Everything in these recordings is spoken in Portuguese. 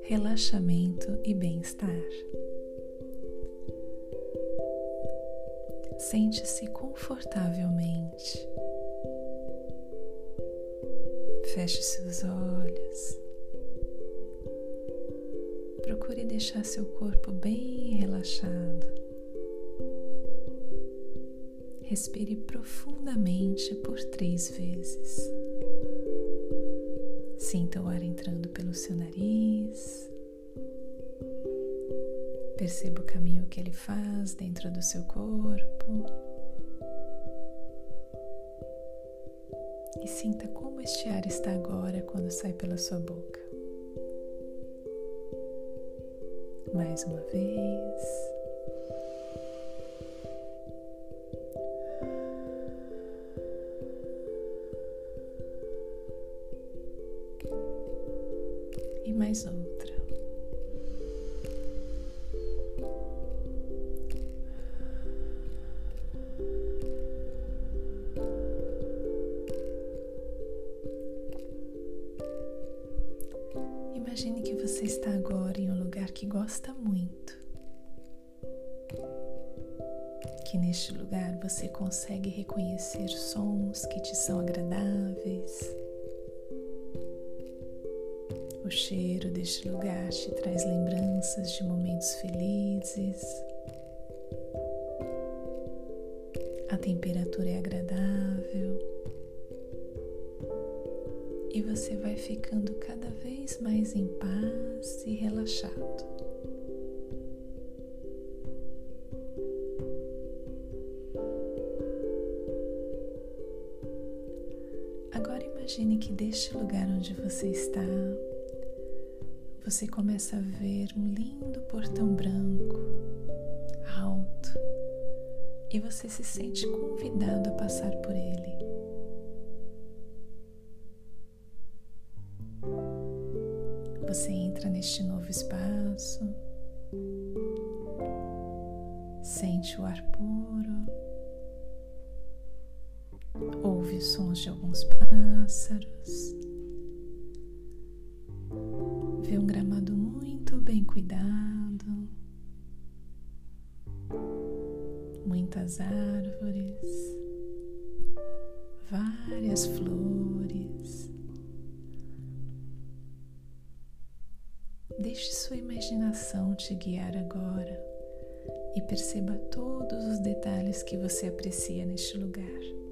Relaxamento e bem-estar. Sente-se confortavelmente. Feche seus olhos. Procure deixar seu corpo bem relaxado. Respire profundamente por três vezes. Sinta o ar entrando pelo seu nariz. Perceba o caminho que ele faz dentro do seu corpo. E sinta como este ar está agora quando sai pela sua boca. Mais uma vez. Você está agora em um lugar que gosta muito. Que neste lugar você consegue reconhecer sons que te são agradáveis. O cheiro deste lugar te traz lembranças de momentos felizes. A temperatura é agradável e você vai ficando cada vez mais em paz e relaxado. Agora imagine que deste lugar onde você está, você começa a ver um lindo portão branco, alto, e você se sente convidado a passar por ele. Você entra neste novo espaço, sente o ar puro, ouve os sons de alguns pássaros, vê um gramado muito bem cuidado, muitas árvores, várias flores. Deixe sua imaginação te guiar agora e perceba todos os detalhes que você aprecia neste lugar.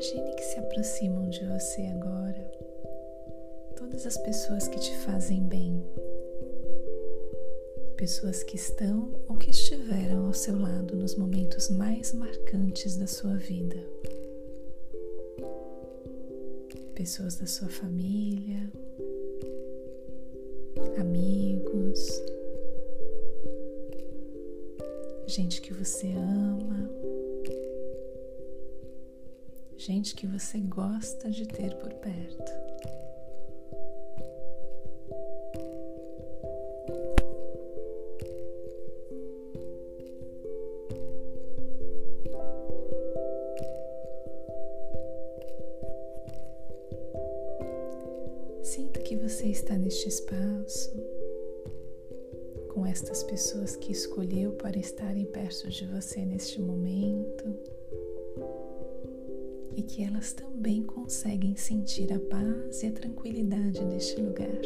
Imagine que se aproximam de você agora. Todas as pessoas que te fazem bem, pessoas que estão ou que estiveram ao seu lado nos momentos mais marcantes da sua vida, pessoas da sua família, amigos, gente que você ama gente que você gosta de ter por perto. Sinta que você está neste espaço com estas pessoas que escolheu para estarem perto de você neste momento e que elas também conseguem sentir a paz e a tranquilidade neste lugar.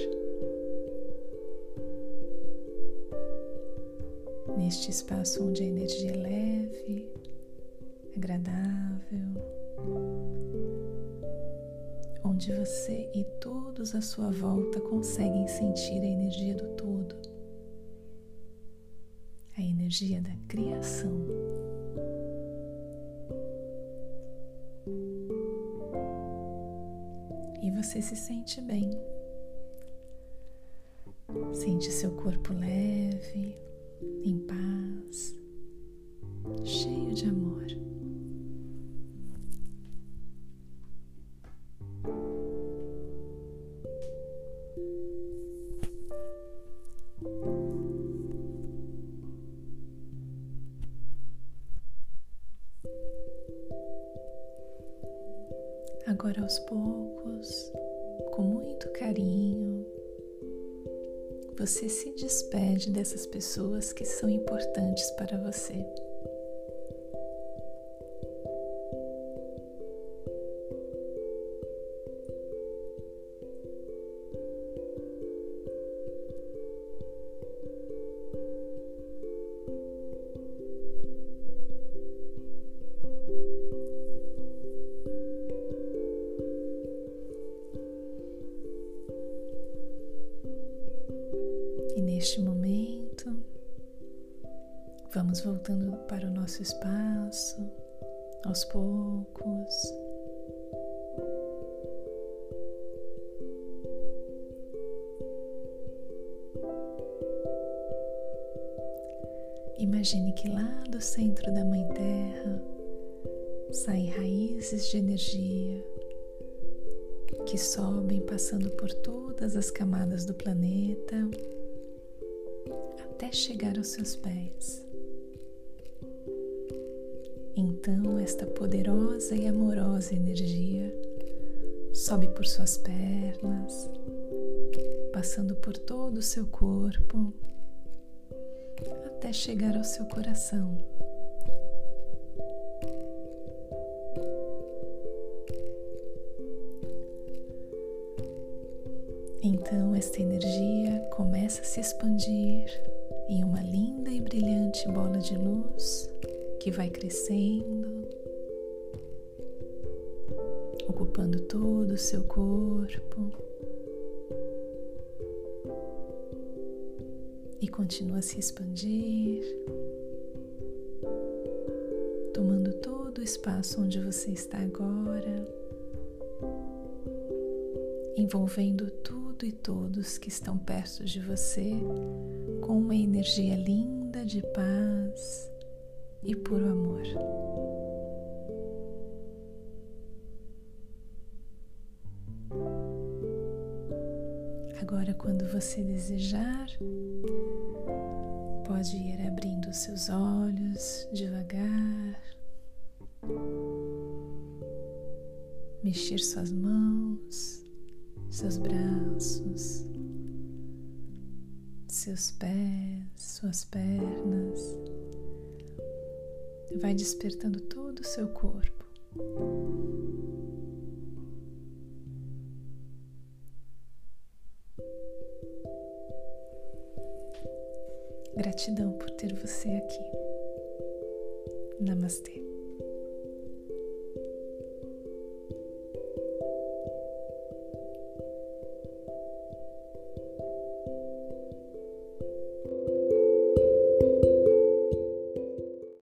Neste espaço onde a energia é leve, agradável, onde você e todos à sua volta conseguem sentir a energia do todo, a energia da criação. Você se sente bem. Sente seu corpo leve, em paz, cheio de amor. Agora aos poucos, com muito carinho, você se despede dessas pessoas que são importantes para você. Vamos voltando para o nosso espaço aos poucos. Imagine que lá do centro da Mãe Terra saem raízes de energia que sobem passando por todas as camadas do planeta até chegar aos seus pés. Então, esta poderosa e amorosa energia sobe por suas pernas, passando por todo o seu corpo, até chegar ao seu coração. Então, esta energia começa a se expandir em uma linda e brilhante bola de luz que vai crescendo, ocupando todo o seu corpo. E continua a se expandir, tomando todo o espaço onde você está agora, envolvendo tudo e todos que estão perto de você com uma energia linda de paz e puro amor. Agora, quando você desejar, pode ir abrindo seus olhos devagar, mexer suas mãos, seus braços seus pés, suas pernas. Vai despertando todo o seu corpo. Gratidão por ter você aqui. Namastê.